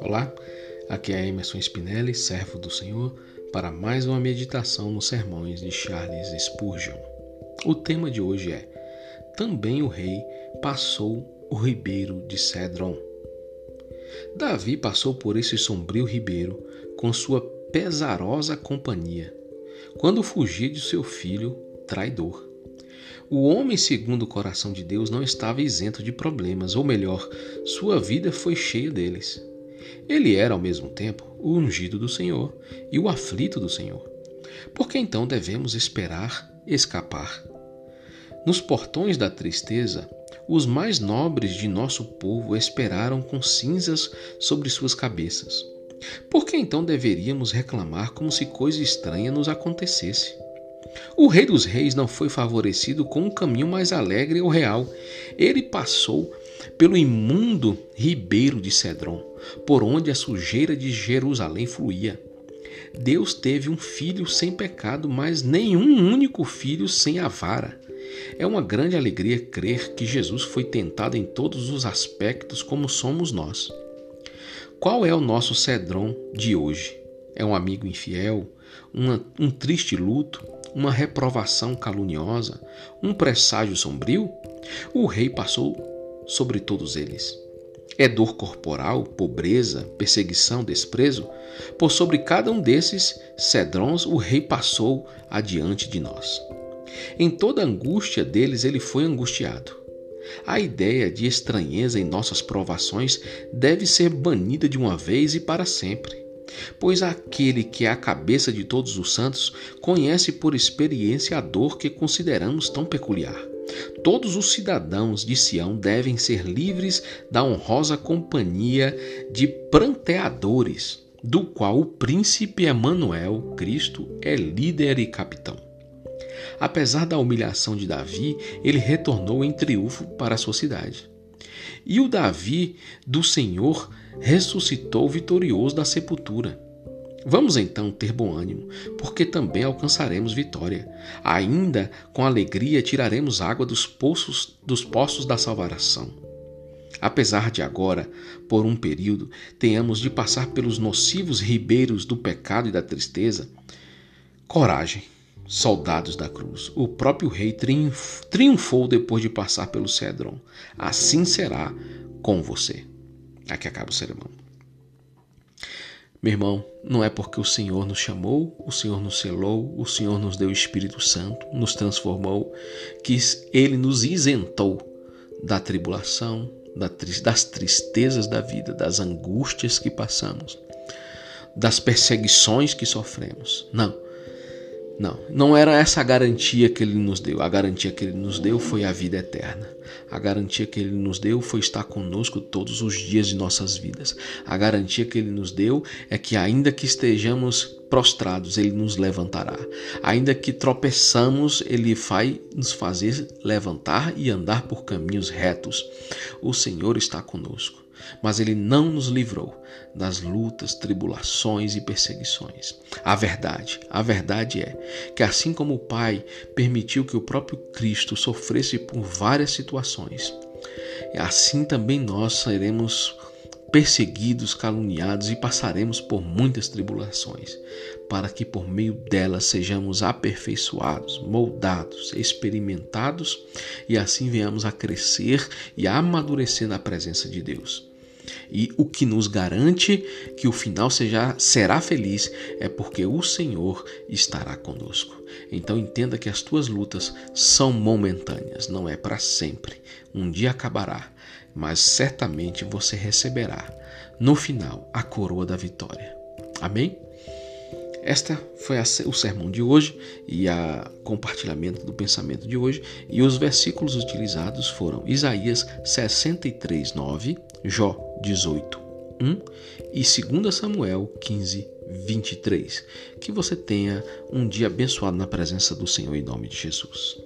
Olá, aqui é Emerson Spinelli, servo do Senhor, para mais uma meditação nos sermões de Charles Spurgeon. O tema de hoje é: Também o rei passou o ribeiro de Cedron. Davi passou por esse sombrio ribeiro com sua pesarosa companhia, quando fugia de seu filho traidor. O homem segundo o coração de Deus não estava isento de problemas, ou melhor, sua vida foi cheia deles. Ele era, ao mesmo tempo, o ungido do Senhor e o aflito do Senhor. Por que então devemos esperar escapar? Nos portões da tristeza, os mais nobres de nosso povo esperaram com cinzas sobre suas cabeças. Por que então deveríamos reclamar como se coisa estranha nos acontecesse? O Rei dos Reis não foi favorecido com um caminho mais alegre ou real. Ele passou pelo imundo ribeiro de Cedron, por onde a sujeira de Jerusalém fluía. Deus teve um filho sem pecado, mas nenhum único filho sem a vara. É uma grande alegria crer que Jesus foi tentado em todos os aspectos como somos nós. Qual é o nosso Cedron de hoje? É um amigo infiel? Uma, um triste luto? Uma reprovação caluniosa? Um presságio sombrio? O rei passou sobre todos eles. É dor corporal, pobreza, perseguição, desprezo? Por sobre cada um desses cedrons o rei passou adiante de nós. Em toda a angústia deles ele foi angustiado. A ideia de estranheza em nossas provações deve ser banida de uma vez e para sempre, pois aquele que é a cabeça de todos os santos conhece por experiência a dor que consideramos tão peculiar. Todos os cidadãos de Sião devem ser livres da honrosa companhia de pranteadores, do qual o príncipe Emanuel, Cristo, é líder e capitão. Apesar da humilhação de Davi, ele retornou em triunfo para a sua cidade. E o Davi do Senhor ressuscitou vitorioso da sepultura. Vamos então ter bom ânimo, porque também alcançaremos vitória. Ainda com alegria tiraremos água dos poços dos poços da salvação. Apesar de agora, por um período, tenhamos de passar pelos nocivos ribeiros do pecado e da tristeza, coragem, soldados da cruz. O próprio rei triunfou depois de passar pelo Cedron. Assim será com você. Aqui acaba o sermão. Meu irmão, não é porque o Senhor nos chamou, o Senhor nos selou, o Senhor nos deu o Espírito Santo, nos transformou, que ele nos isentou da tribulação, das tristezas da vida, das angústias que passamos, das perseguições que sofremos. Não. Não, não era essa a garantia que ele nos deu. A garantia que ele nos deu foi a vida eterna. A garantia que ele nos deu foi estar conosco todos os dias de nossas vidas. A garantia que ele nos deu é que, ainda que estejamos prostrados, ele nos levantará. Ainda que tropeçamos, ele vai nos fazer levantar e andar por caminhos retos. O Senhor está conosco mas ele não nos livrou das lutas, tribulações e perseguições. A verdade, a verdade é que assim como o Pai permitiu que o próprio Cristo sofresse por várias situações, assim também nós seremos perseguidos, caluniados e passaremos por muitas tribulações, para que por meio delas sejamos aperfeiçoados, moldados, experimentados e assim venhamos a crescer e a amadurecer na presença de Deus. E o que nos garante que o final seja, será feliz é porque o Senhor estará conosco. Então entenda que as tuas lutas são momentâneas, não é para sempre. Um dia acabará, mas certamente você receberá no final a coroa da vitória. Amém? Esta foi o sermão de hoje e o compartilhamento do pensamento de hoje. E os versículos utilizados foram Isaías 63, 9, Jó 18, 1 e 2 Samuel 15, 23. Que você tenha um dia abençoado na presença do Senhor em nome de Jesus.